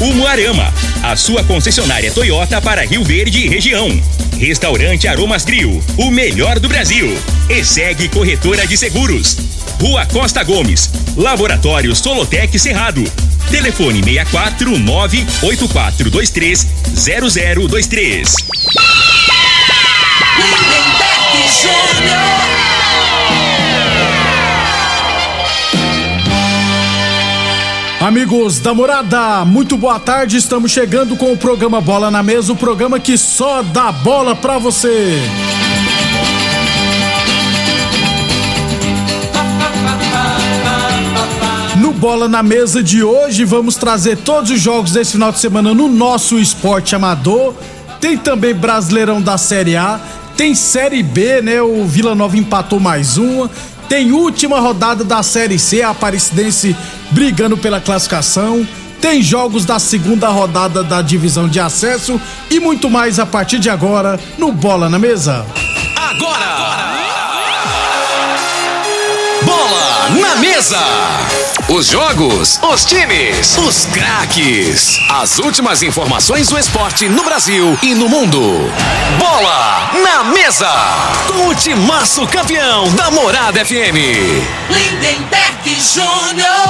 Umuarama, a sua concessionária Toyota para Rio Verde e região. Restaurante Aromas Grill, o melhor do Brasil. E segue Corretora de Seguros. Rua Costa Gomes, Laboratório Solotec Cerrado. Telefone 64 98423 0023. Lindenberg Júnior. Amigos da morada, muito boa tarde. Estamos chegando com o programa Bola na Mesa o programa que só dá bola pra você. No Bola na Mesa de hoje, vamos trazer todos os jogos desse final de semana no nosso esporte amador. Tem também Brasileirão da Série A, tem Série B, né? O Vila Nova empatou mais uma. Tem última rodada da Série C, a Aparecidense brigando pela classificação. Tem jogos da segunda rodada da divisão de acesso e muito mais a partir de agora no Bola na Mesa. Agora! Bola na mesa! Os jogos, os times, os craques. As últimas informações do esporte no Brasil e no mundo. Bola na mesa! Com o timaço campeão da Morada FM. Lindenberg Júnior.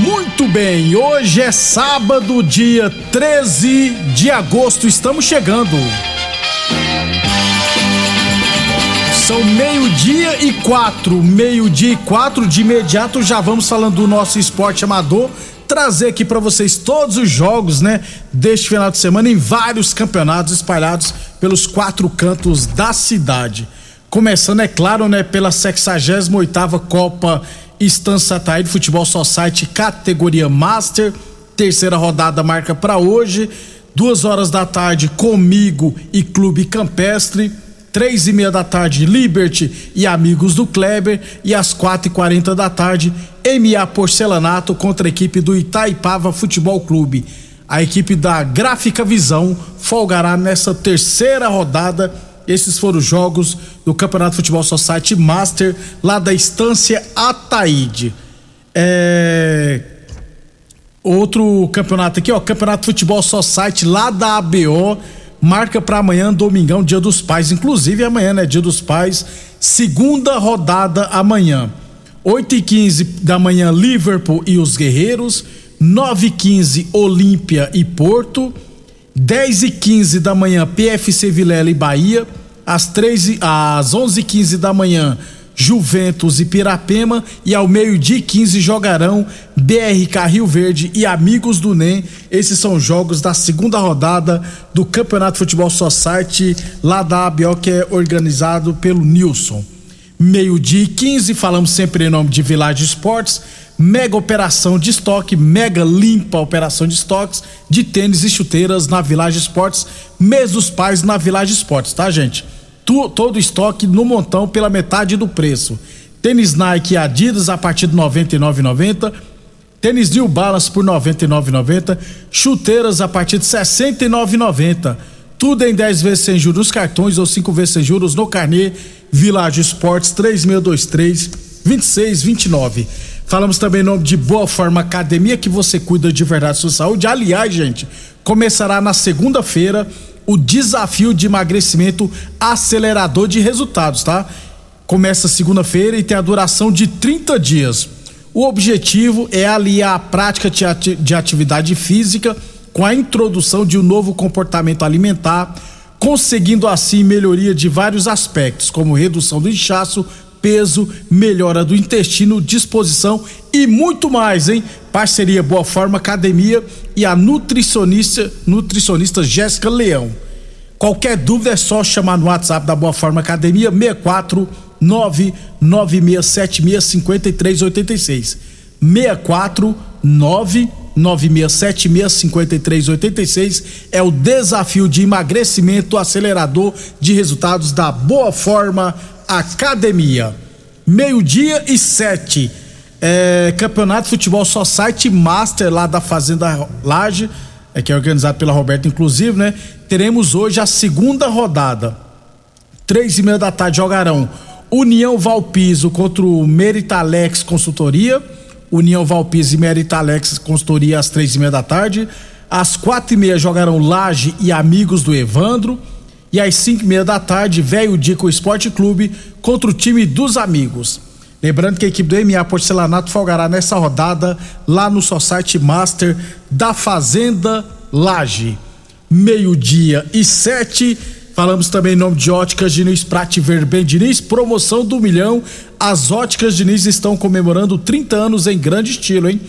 Muito bem, hoje é sábado, dia 13 de agosto, estamos chegando. São meio-dia e quatro, meio-dia e quatro, de imediato já vamos falando do nosso esporte amador, trazer aqui para vocês todos os jogos, né, deste final de semana em vários campeonatos espalhados pelos quatro cantos da cidade. Começando, é claro, né, pela 68ª Copa Estância Ataíde Futebol Society categoria Master, terceira rodada marca para hoje, duas horas da tarde comigo e Clube Campestre, três e meia da tarde Liberty e amigos do Kleber e às quatro e quarenta da tarde MA Porcelanato contra a equipe do Itaipava Futebol Clube. A equipe da Gráfica Visão folgará nessa terceira rodada. Esses foram os jogos do Campeonato Futebol Society Master lá da Estância Ataíde. É... Outro campeonato aqui, ó, Campeonato Futebol Society lá da ABO, marca para amanhã, domingão, Dia dos Pais. Inclusive amanhã, né, Dia dos Pais, segunda rodada amanhã. 8 e 15 da manhã, Liverpool e os Guerreiros. 9 e 15 Olímpia e Porto. 10 e 15 da manhã, PFC Vilela e Bahia. Às, 3 e, às 11 e 15 da manhã, Juventus e Pirapema. E ao meio-dia e 15 jogarão BRK Rio Verde e Amigos do NEM. Esses são jogos da segunda rodada do Campeonato Futebol Society lá da ABO, que é organizado pelo Nilson. Meio-dia e 15, falamos sempre em nome de Village Esportes. Mega operação de estoque, mega limpa operação de estoques de tênis e chuteiras na Village Esportes. Mês dos pais na Village Esportes, tá, gente? Tu, todo estoque no montão pela metade do preço. Tênis Nike e Adidas a partir de R$ 99,90. Tênis New Balance por R$ 99,90. Chuteiras a partir de R$ 69,90. Tudo em 10 vezes sem juros cartões ou 5 vezes sem juros no carnê. Village Esportes 3623 2629. Falamos também em nome de Boa Forma Academia, que você cuida de verdade da sua saúde. Aliás, gente, começará na segunda-feira o desafio de emagrecimento acelerador de resultados, tá? Começa segunda-feira e tem a duração de 30 dias. O objetivo é aliar a prática de ati- de atividade física com a introdução de um novo comportamento alimentar, conseguindo assim melhoria de vários aspectos, como redução do inchaço, peso, melhora do intestino, disposição e muito mais, hein? Parceria Boa Forma Academia e a nutricionista, nutricionista Jéssica Leão. Qualquer dúvida é só chamar no WhatsApp da Boa Forma Academia 64 996765386. 64 996765386 é o desafio de emagrecimento acelerador de resultados da Boa Forma Academia. Meio-dia e sete. É, Campeonato de Futebol Society Master lá da Fazenda Laje, é, que é organizado pela Roberta, inclusive, né? Teremos hoje a segunda rodada. Três e meia da tarde jogarão União Valpiso contra o Meritalex Consultoria. União Valpiso e Meritalex Consultoria às três e meia da tarde. Às quatro e meia jogarão Laje e Amigos do Evandro. E às cinco e meia da tarde, Velho Dico Esporte Clube contra o time dos amigos. Lembrando que a equipe do MA Porcelanato folgará nessa rodada lá no Society Master da Fazenda Laje. Meio-dia e sete. Falamos também em nome de Óticas Diniz Prate Verben Diniz, promoção do milhão. As Óticas Diniz estão comemorando 30 anos em grande estilo, hein?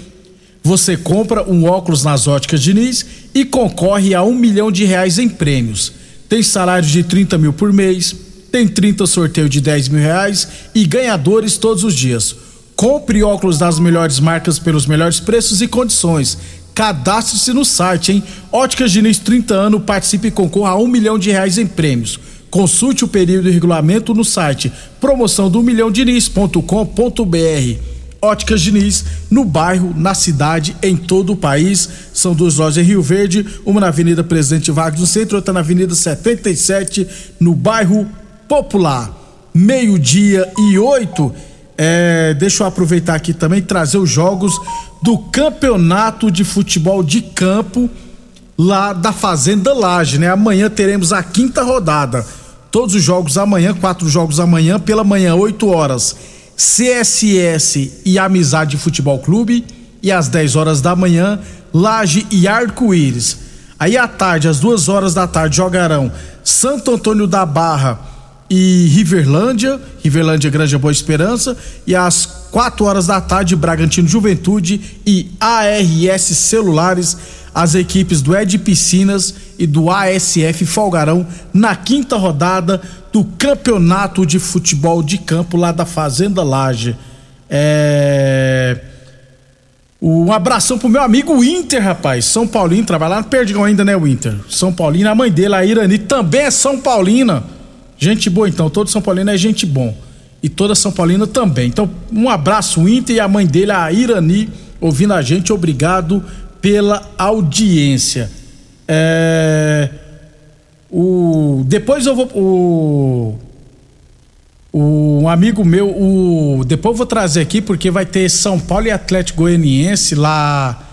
Você compra um óculos nas Óticas Diniz e concorre a um milhão de reais em prêmios. Tem salário de 30 mil por mês, tem 30 sorteio de 10 mil reais e ganhadores todos os dias. Compre óculos das melhores marcas pelos melhores preços e condições. Cadastre-se no site, hein? Óticas Diniz 30 anos, participe e concorra a um milhão de reais em prêmios. Consulte o período e regulamento no site promoção do milhão diniz.com.br. Óticas Diniz, no bairro, na cidade, em todo o país. São duas lojas em Rio Verde, uma na Avenida Presidente Vargas no centro, outra na Avenida 77, no bairro Popular. Meio-dia e oito. É, deixa eu aproveitar aqui também trazer os jogos do campeonato de futebol de campo lá da Fazenda Laje, né? Amanhã teremos a quinta rodada. Todos os jogos amanhã, quatro jogos amanhã, pela manhã, 8 horas. CSS e Amizade Futebol Clube. E às 10 horas da manhã, Laje e Arco-Íris. Aí à tarde, às duas horas da tarde, jogarão Santo Antônio da Barra e Riverlândia, Riverlândia Grande Boa Esperança, e às 4 horas da tarde, Bragantino Juventude e ARS Celulares, as equipes do Ed Piscinas e do ASF folgarão na quinta rodada do Campeonato de Futebol de Campo lá da Fazenda Laje. É... Um abração pro meu amigo Inter, rapaz. São Paulino, trabalha lá no Perdigão ainda, né, o Inter? São Paulino, a mãe dele, a Irani, também é São Paulina. Gente boa, então. Todo São Paulino é gente bom. E toda São Paulina também. Então, um abraço, Inter e a mãe dele, a Irani, ouvindo a gente. Obrigado pela audiência. É... O... Depois eu vou. O... o... Um amigo meu, o... depois eu vou trazer aqui, porque vai ter São Paulo e Atlético Goianiense lá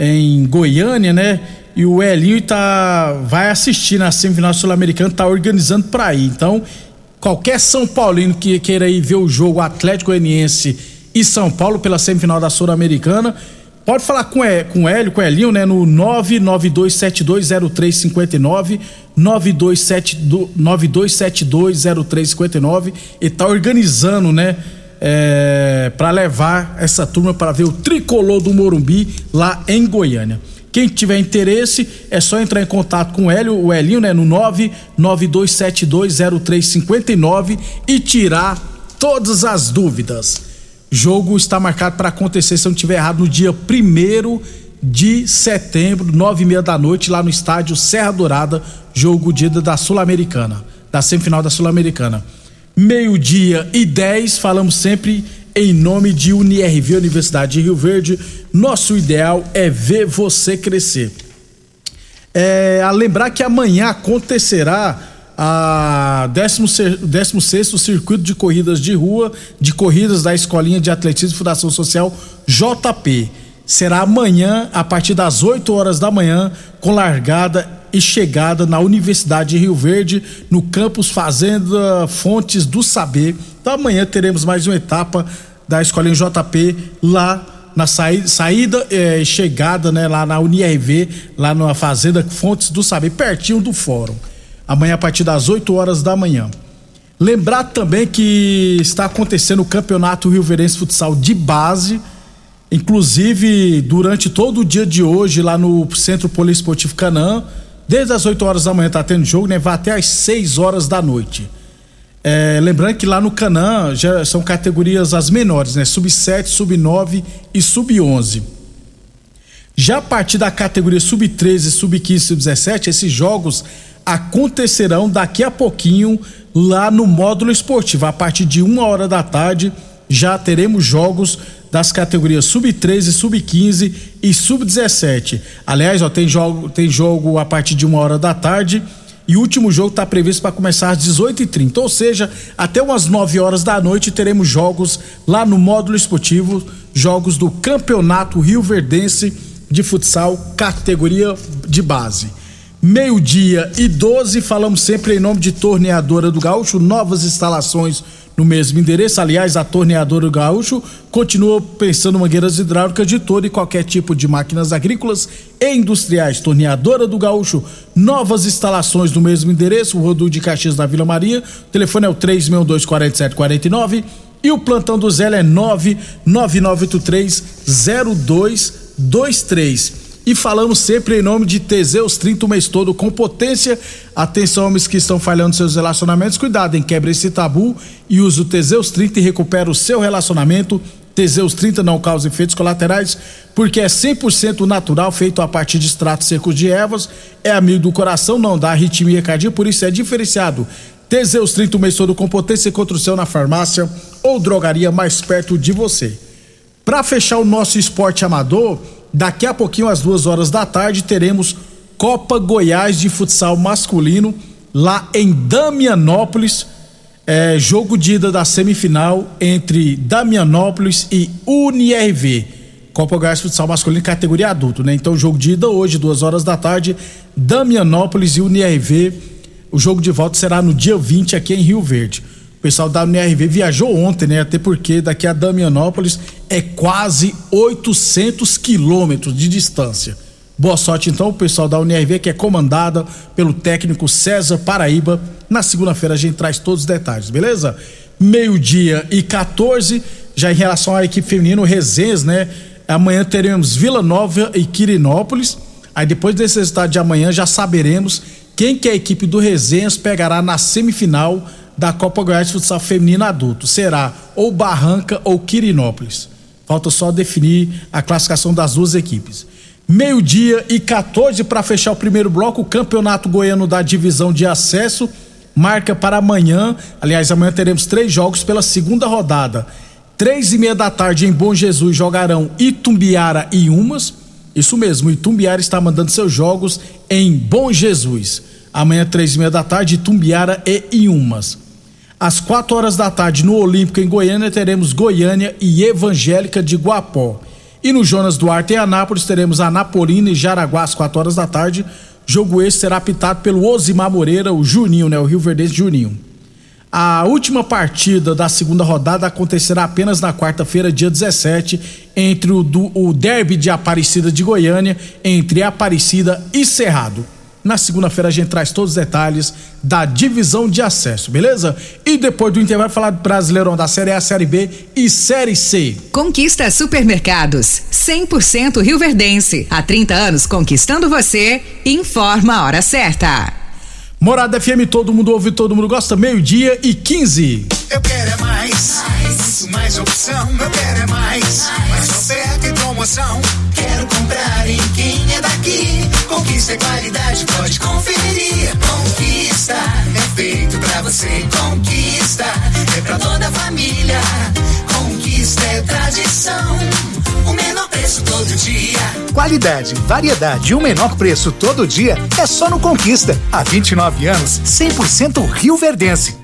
em Goiânia, né? e o Elinho tá, vai assistir na semifinal sul-americana, tá organizando para ir. Então, qualquer São Paulino que queira ir ver o jogo Atlético Goianiense e São Paulo pela semifinal da Sul-Americana, pode falar com, e, com o Hélio, com o Elinho, né? No 992720359, 92720359, e tá organizando, né? É, para levar essa turma para ver o tricolor do Morumbi lá em Goiânia. Quem tiver interesse, é só entrar em contato com o Hélio, o Elinho, né, no 992720359 e tirar todas as dúvidas. Jogo está marcado para acontecer, se eu não estiver errado, no dia 1 de setembro, nove e meia da noite, lá no estádio Serra Dourada, jogo dia da Sul-Americana, da semifinal da Sul-Americana. Meio-dia e 10, falamos sempre em nome de Unirv, Universidade de Rio Verde, nosso ideal é ver você crescer. É, a lembrar que amanhã acontecerá a 16 circuito de corridas de rua, de corridas da Escolinha de Atletismo Fundação Social JP. Será amanhã, a partir das 8 horas da manhã, com largada e chegada na Universidade de Rio Verde, no campus Fazenda Fontes do Saber. Então amanhã teremos mais uma etapa da Escolinha JP lá na saída, saída e eh, chegada, né, lá na UniRV, lá na Fazenda Fontes do Saber, pertinho do fórum. Amanhã a partir das 8 horas da manhã. Lembrar também que está acontecendo o Campeonato Rio Verense Futsal de base. Inclusive, durante todo o dia de hoje, lá no Centro Poliesportivo Canaã, desde as 8 horas da manhã está tendo jogo, né? Vai até as 6 horas da noite. É, lembrando que lá no Canaã já são categorias as menores, né? Sub-7, sub-9 e sub-11. Já a partir da categoria sub-13, sub-15 e sub-17, esses jogos acontecerão daqui a pouquinho lá no módulo esportivo. A partir de uma hora da tarde já teremos jogos das categorias sub-13, sub-15 e sub-17. Aliás, ó, tem jogo, tem jogo a partir de uma hora da tarde e o último jogo está previsto para começar às 18h30. Ou seja, até umas 9 horas da noite teremos jogos lá no módulo esportivo, jogos do Campeonato Rio Verdense de Futsal, categoria de base. Meio-dia e 12, falamos sempre em nome de Torneadora do Gaúcho, novas instalações no mesmo endereço. Aliás, a Torneadora do Gaúcho continua pensando mangueiras hidráulicas de todo e qualquer tipo de máquinas agrícolas e industriais. Torneadora do Gaúcho, novas instalações no mesmo endereço, o Rodo de Caxias na Vila Maria. O telefone é o 362 4749 e o plantão do Zé é 99983 0223 e falamos sempre em nome de Teseus 30 o mês todo com potência. Atenção, homens que estão falhando seus relacionamentos, cuidado, em quebra esse tabu e use o Teseus 30 e recupera o seu relacionamento. Teseus 30 não causa efeitos colaterais, porque é 100% natural, feito a partir de extratos secos de ervas, é amigo do coração, não dá arritmia cardíaca, por isso é diferenciado. Teseus 30 o mês todo com potência contra o seu na farmácia ou drogaria mais perto de você. Para fechar o nosso esporte amador, Daqui a pouquinho, às duas horas da tarde, teremos Copa Goiás de futsal masculino lá em Damianópolis. É, jogo de ida da semifinal entre Damianópolis e UNIRV. Copa Goiás de futsal masculino categoria adulto, né? Então, jogo de ida hoje, duas horas da tarde, Damianópolis e UNIRV. O jogo de volta será no dia 20 aqui em Rio Verde. O pessoal da UNRV viajou ontem, né? Até porque daqui a Damianópolis é quase 800 quilômetros de distância. Boa sorte então o pessoal da UNRV que é comandada pelo técnico César Paraíba. Na segunda-feira a gente traz todos os detalhes, beleza? Meio-dia e 14, já em relação à equipe feminina, o Resenhas, né? Amanhã teremos Vila Nova e Quirinópolis. Aí depois desse resultado de amanhã já saberemos quem que a equipe do Resenhas pegará na semifinal da Copa Goiás de Futsal Feminino Adulto. Será ou Barranca ou Quirinópolis. Falta só definir a classificação das duas equipes. Meio-dia e 14 para fechar o primeiro bloco, o Campeonato Goiano da Divisão de Acesso marca para amanhã. Aliás, amanhã teremos três jogos pela segunda rodada. Três e meia da tarde em Bom Jesus jogarão Itumbiara e Umas. Isso mesmo, Itumbiara está mandando seus jogos em Bom Jesus. Amanhã, três e meia da tarde, Itumbiara e Iumas. Às 4 horas da tarde, no Olímpico, em Goiânia, teremos Goiânia e Evangélica de Guapó. E no Jonas Duarte, em Anápolis, teremos Anapolina e Jaraguá às 4 horas da tarde. Jogo esse será apitado pelo Osimar Moreira, o Juninho, né? O Rio Verde Juninho. A última partida da segunda rodada acontecerá apenas na quarta-feira, dia 17, entre o, do, o derby de Aparecida de Goiânia, entre Aparecida e Cerrado. Na segunda-feira a gente traz todos os detalhes da divisão de acesso, beleza? E depois do intervalo falar do Brasileirão da Série A, Série B e Série C. Conquista Supermercados, 100% Rio Verdense. Há 30 anos conquistando você. Informa a hora certa. Morada FM, todo mundo ouve, todo mundo gosta. Meio-dia e 15. Eu quero é mais, mais, mais opção. Eu quero é mais, mais oferta e promoção. Quero comprar em quem é daqui. Conquista é qualidade, pode conferir. Conquista é feito pra você. Conquista é pra toda a família. É tradição. O menor preço todo dia. Qualidade, variedade e o menor preço todo dia é só no Conquista. Há 29 anos, 100% Rio Verdense.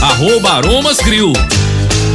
arroba Aromas Grill.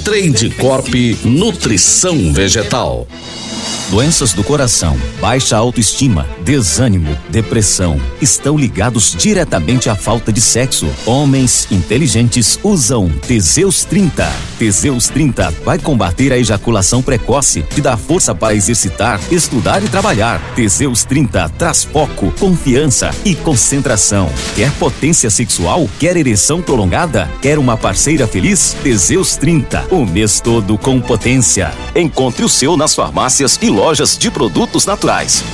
Trade Corp Nutrição Vegetal. Doenças do coração, baixa autoestima, desânimo, depressão estão ligados diretamente à falta de sexo. Homens inteligentes usam Teseus 30. Teseus 30 vai combater a ejaculação precoce, te dá força para exercitar, estudar e trabalhar. Teseus 30 traz foco, confiança e concentração. Quer potência sexual? Quer ereção prolongada? Quer uma parceira feliz? Teseus 30, o mês todo com potência. Encontre o seu nas farmácias e lojas de produtos naturais.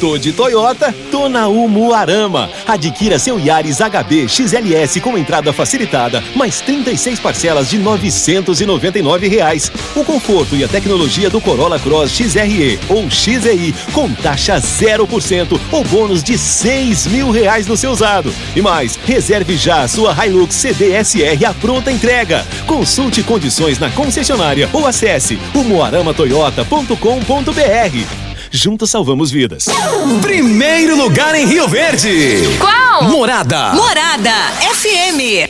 Tô de Toyota, tô na Umuarama. Adquira seu Yaris HB XLS com entrada facilitada, mais 36 parcelas de 999 reais. O conforto e a tecnologia do Corolla Cross XRE ou XEI com taxa 0% ou bônus de 6 mil reais no seu usado. E mais, reserve já a sua Hilux CDSR à pronta entrega. Consulte condições na concessionária ou acesse umuaramatoyota.com.br. Juntos salvamos vidas. Primeiro lugar em Rio Verde. Qual? Morada. Morada FM.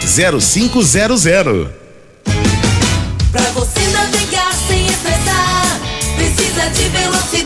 0500. Pra você navegar sem estressar, precisa de velocidade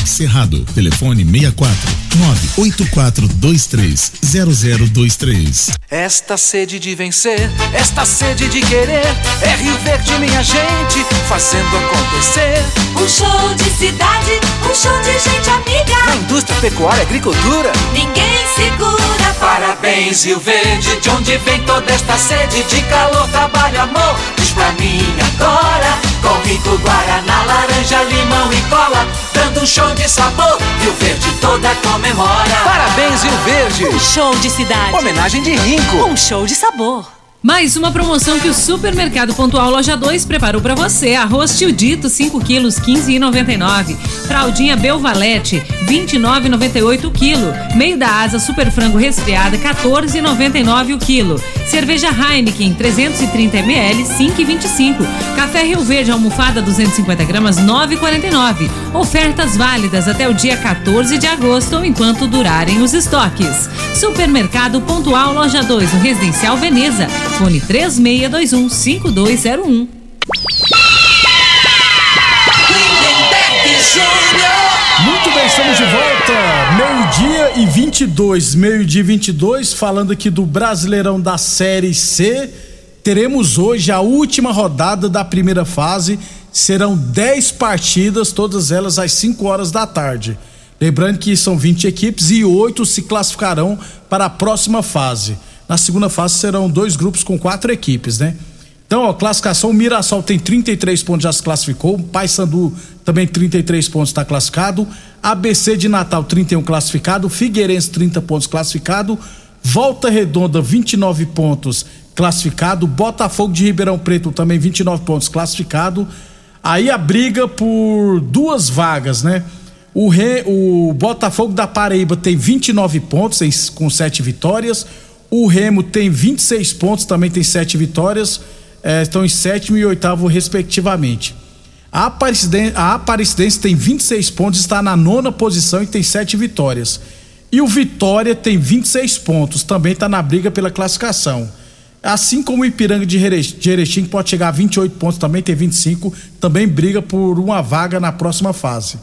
Cerrado. Telefone 64 98423 0023. Esta sede de vencer, esta sede de querer, é Rio Verde, minha gente, fazendo acontecer. Um show de cidade, um show de gente amiga. Na indústria, pecuária e agricultura. Ninguém segura. Parabéns, Rio Verde, de onde vem toda esta sede de calor, trabalho, um show de sabor. Rio Verde toda comemora. Parabéns, Rio Verde. Um show de cidade. Homenagem de Rinco. Um show de sabor. Mais uma promoção que o Supermercado Pontual Loja 2 preparou para você. Arroz tio dito 5 quilos 15,99. Fraldinha Belvalete 29,98 o quilo. Meio da asa Super Frango resfriada 14,99 o quilo. Cerveja Heineken 330 ml 5,25. Café Rio Verde almofada 250 gramas 9,49. Ofertas válidas até o dia 14 de agosto ou enquanto durarem os estoques. Supermercado Pontual Loja 2 no Residencial Veneza. Fone 3621 5201. Muito bem, estamos de volta. Meio-dia e 22, meio-dia e 22, falando aqui do Brasileirão da Série C. Teremos hoje a última rodada da primeira fase. Serão 10 partidas, todas elas às 5 horas da tarde. Lembrando que são 20 equipes e oito se classificarão para a próxima fase. Na segunda fase serão dois grupos com quatro equipes, né? Então, ó, classificação: o Mirassol tem 33 pontos, já se classificou. Paysandu também 33 pontos, está classificado. ABC de Natal, 31 classificado. Figueirense, 30 pontos, classificado. Volta Redonda, 29 pontos, classificado. Botafogo de Ribeirão Preto, também 29 pontos, classificado. Aí a briga por duas vagas, né? O, Re, o Botafogo da Paraíba tem 29 pontos, com sete vitórias. O Remo tem 26 pontos, também tem sete vitórias é, estão em sétimo e oitavo, respectivamente. A Aparecidense, a Aparecidense tem 26 pontos, está na nona posição e tem sete vitórias. E o Vitória tem 26 pontos, também está na briga pela classificação. Assim como o Ipiranga de Erechim, que pode chegar a 28 pontos, também tem 25, também briga por uma vaga na próxima fase.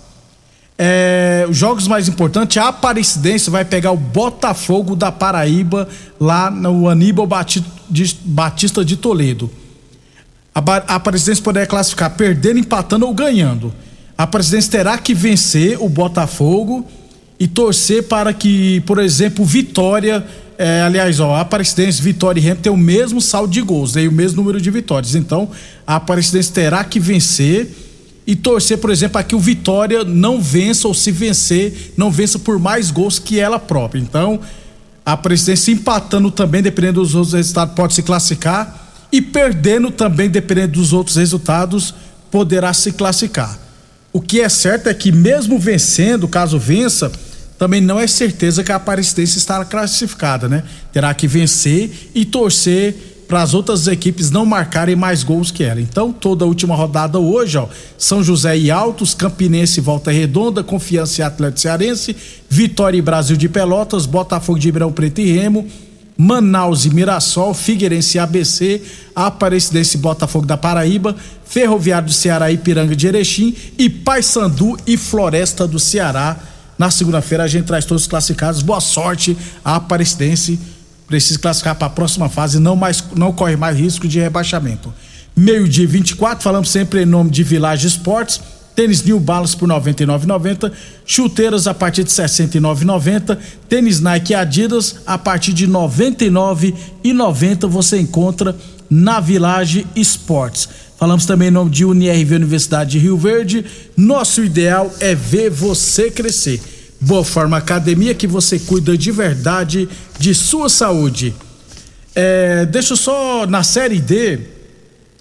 É, os jogos mais importantes, a Aparecidense vai pegar o Botafogo da Paraíba lá no Aníbal Batista de Toledo a, a presidência poderá classificar perdendo, empatando ou ganhando. A presidência terá que vencer o Botafogo e torcer para que, por exemplo, Vitória, é, aliás, ó, a Aparecidense, Vitória e Remo tem o mesmo saldo de gols, né, e o mesmo número de vitórias. Então, a Aparecidense terá que vencer e torcer, por exemplo, que o Vitória não vença ou se vencer, não vença por mais gols que ela própria. Então, a Aparecidense empatando também, dependendo dos outros resultados, pode se classificar e perdendo também, dependendo dos outros resultados, poderá se classificar. O que é certo é que, mesmo vencendo, caso vença, também não é certeza que a Aparecidense estará classificada, né? Terá que vencer e torcer para as outras equipes não marcarem mais gols que ela. Então, toda a última rodada hoje, ó, São José e Altos, Campinense e Volta Redonda, Confiança e Atlético Cearense, Vitória e Brasil de Pelotas, Botafogo de Ribeirão Preto e Remo, Manaus e Mirassol, Figueirense e ABC, Aparecidense e Botafogo da Paraíba, Ferroviário do Ceará e Piranga de Erechim e Paysandu e Floresta do Ceará. Na segunda-feira a gente traz todos os classificados. Boa sorte a Aparecidense. Precisa classificar para a próxima fase, não mais não corre mais risco de rebaixamento. Meio-dia 24, falamos sempre em nome de Village Esportes Tênis New Balance por 99,90, chuteiras a partir de 69,90, tênis Nike Adidas a partir de 99,90 você encontra na Village Esportes. Falamos também em nome de UniRV Universidade de Rio Verde. Nosso ideal é ver você crescer. Boa Forma Academia que você cuida de verdade de sua saúde. É, deixa eu só na série D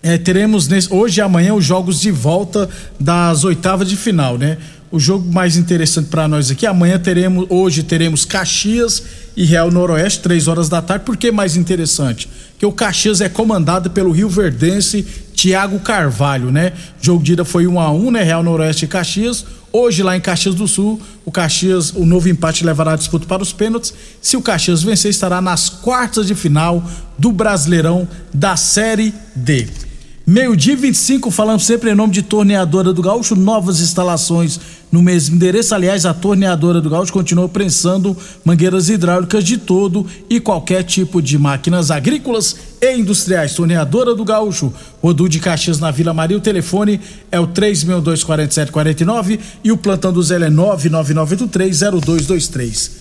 é, teremos nesse, hoje e amanhã os jogos de volta das oitavas de final, né? O jogo mais interessante para nós aqui, amanhã teremos, hoje teremos Caxias e Real Noroeste, três horas da tarde. Por que mais interessante? Que o Caxias é comandado pelo Rio Verdense Thiago Carvalho, né? O jogo de ida foi 1 um a 1 um, né? Real Noroeste e Caxias. Hoje lá em Caxias do Sul, o Caxias, o novo empate levará a disputa para os pênaltis. Se o Caxias vencer, estará nas quartas de final do Brasileirão da Série D. Meio-dia 25, falando sempre em nome de Torneadora do Gaúcho, novas instalações no mesmo endereço. Aliás, a Torneadora do Gaúcho continua prensando mangueiras hidráulicas de todo e qualquer tipo de máquinas agrícolas e industriais. Torneadora do Gaúcho, Rodu de Caxias na Vila Maria. O telefone é o 3624749 e o plantão do Zé é 999830223.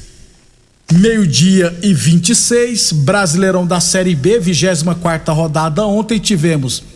Meio-dia e 26, Brasileirão da Série B, 24 quarta rodada. Ontem tivemos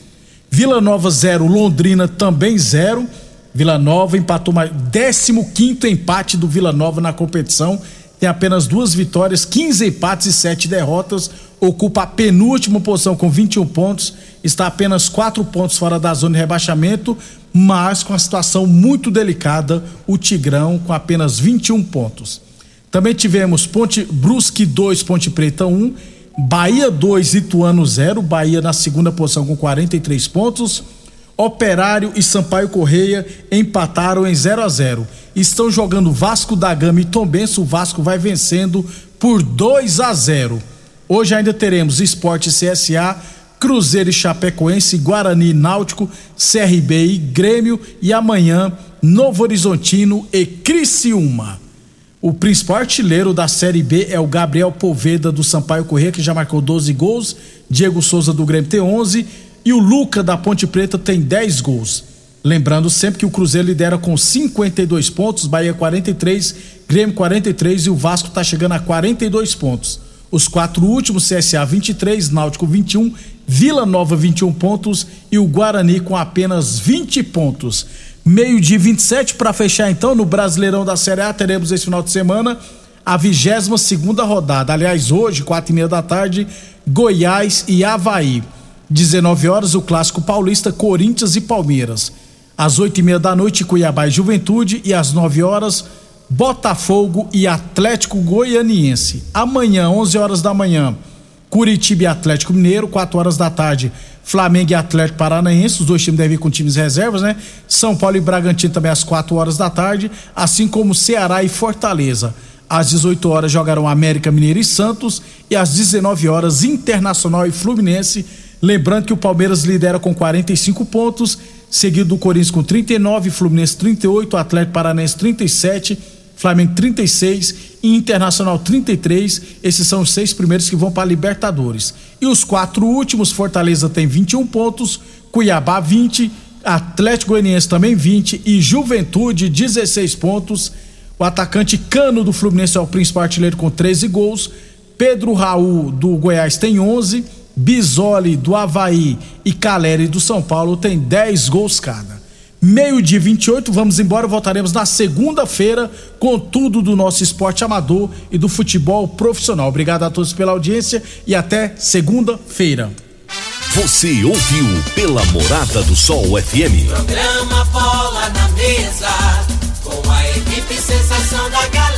Vila Nova 0, Londrina também 0. Vila Nova empatou mais. 15 empate do Vila Nova na competição. Tem apenas duas vitórias, 15 empates e 7 derrotas. Ocupa a penúltima posição com 21 pontos. Está apenas 4 pontos fora da zona de rebaixamento, mas com a situação muito delicada. O Tigrão com apenas 21 pontos. Também tivemos Ponte Brusque 2, Ponte Preta 1. Bahia 2, Ituano 0. Bahia na segunda posição com 43 pontos. Operário e Sampaio Correia empataram em 0 a 0. Estão jogando Vasco da Gama e Tombense. O Vasco vai vencendo por 2 a 0. Hoje ainda teremos Esporte CSA, Cruzeiro e Chapecoense, Guarani Náutico, CRB e Grêmio e amanhã Novo Horizontino e Criciúma. O principal artilheiro da Série B é o Gabriel Poveda do Sampaio Corrêa, que já marcou 12 gols. Diego Souza do Grêmio tem 11 e o Luca da Ponte Preta tem 10 gols. Lembrando sempre que o Cruzeiro lidera com 52 pontos, Bahia 43, Grêmio 43 e o Vasco está chegando a 42 pontos. Os quatro últimos, CSA 23, Náutico 21, Vila Nova 21 pontos e o Guarani com apenas 20 pontos. Meio de 27 para fechar então no Brasileirão da Série A, teremos esse final de semana a 22 segunda rodada. Aliás, hoje, quatro e meia da tarde, Goiás e Havaí. 19 horas, o clássico paulista, Corinthians e Palmeiras. Às 8 e meia da noite, Cuiabá e Juventude. E às 9 horas, Botafogo e Atlético Goianiense. Amanhã, 11 horas da manhã, Curitiba e Atlético Mineiro. 4 horas da tarde, Flamengo e Atlético Paranaense. Os dois times devem ir com times reservas, né? São Paulo e Bragantino também às 4 horas da tarde. Assim como Ceará e Fortaleza. Às 18 horas jogarão América Mineiro e Santos. E às 19 horas, Internacional e Fluminense Lembrando que o Palmeiras lidera com 45 pontos, seguido do Corinthians com 39, Fluminense 38, Atlético Paranense 37, Flamengo 36 e Internacional 33. Esses são os seis primeiros que vão para a Libertadores. E os quatro últimos, Fortaleza tem 21 pontos, Cuiabá 20, Atlético Goianiense também 20 e Juventude 16 pontos. O atacante Cano do Fluminense é o principal artilheiro com 13 gols. Pedro Raul do Goiás tem 11 Bisoli do Havaí e Caleri do São Paulo tem 10 gols cada meio-dia 28. Vamos embora, voltaremos na segunda-feira com tudo do nosso esporte amador e do futebol profissional. Obrigado a todos pela audiência e até segunda-feira. Você ouviu pela Morada do Sol FM. Programa Bola na Mesa, com a equipe Sensação da Galera.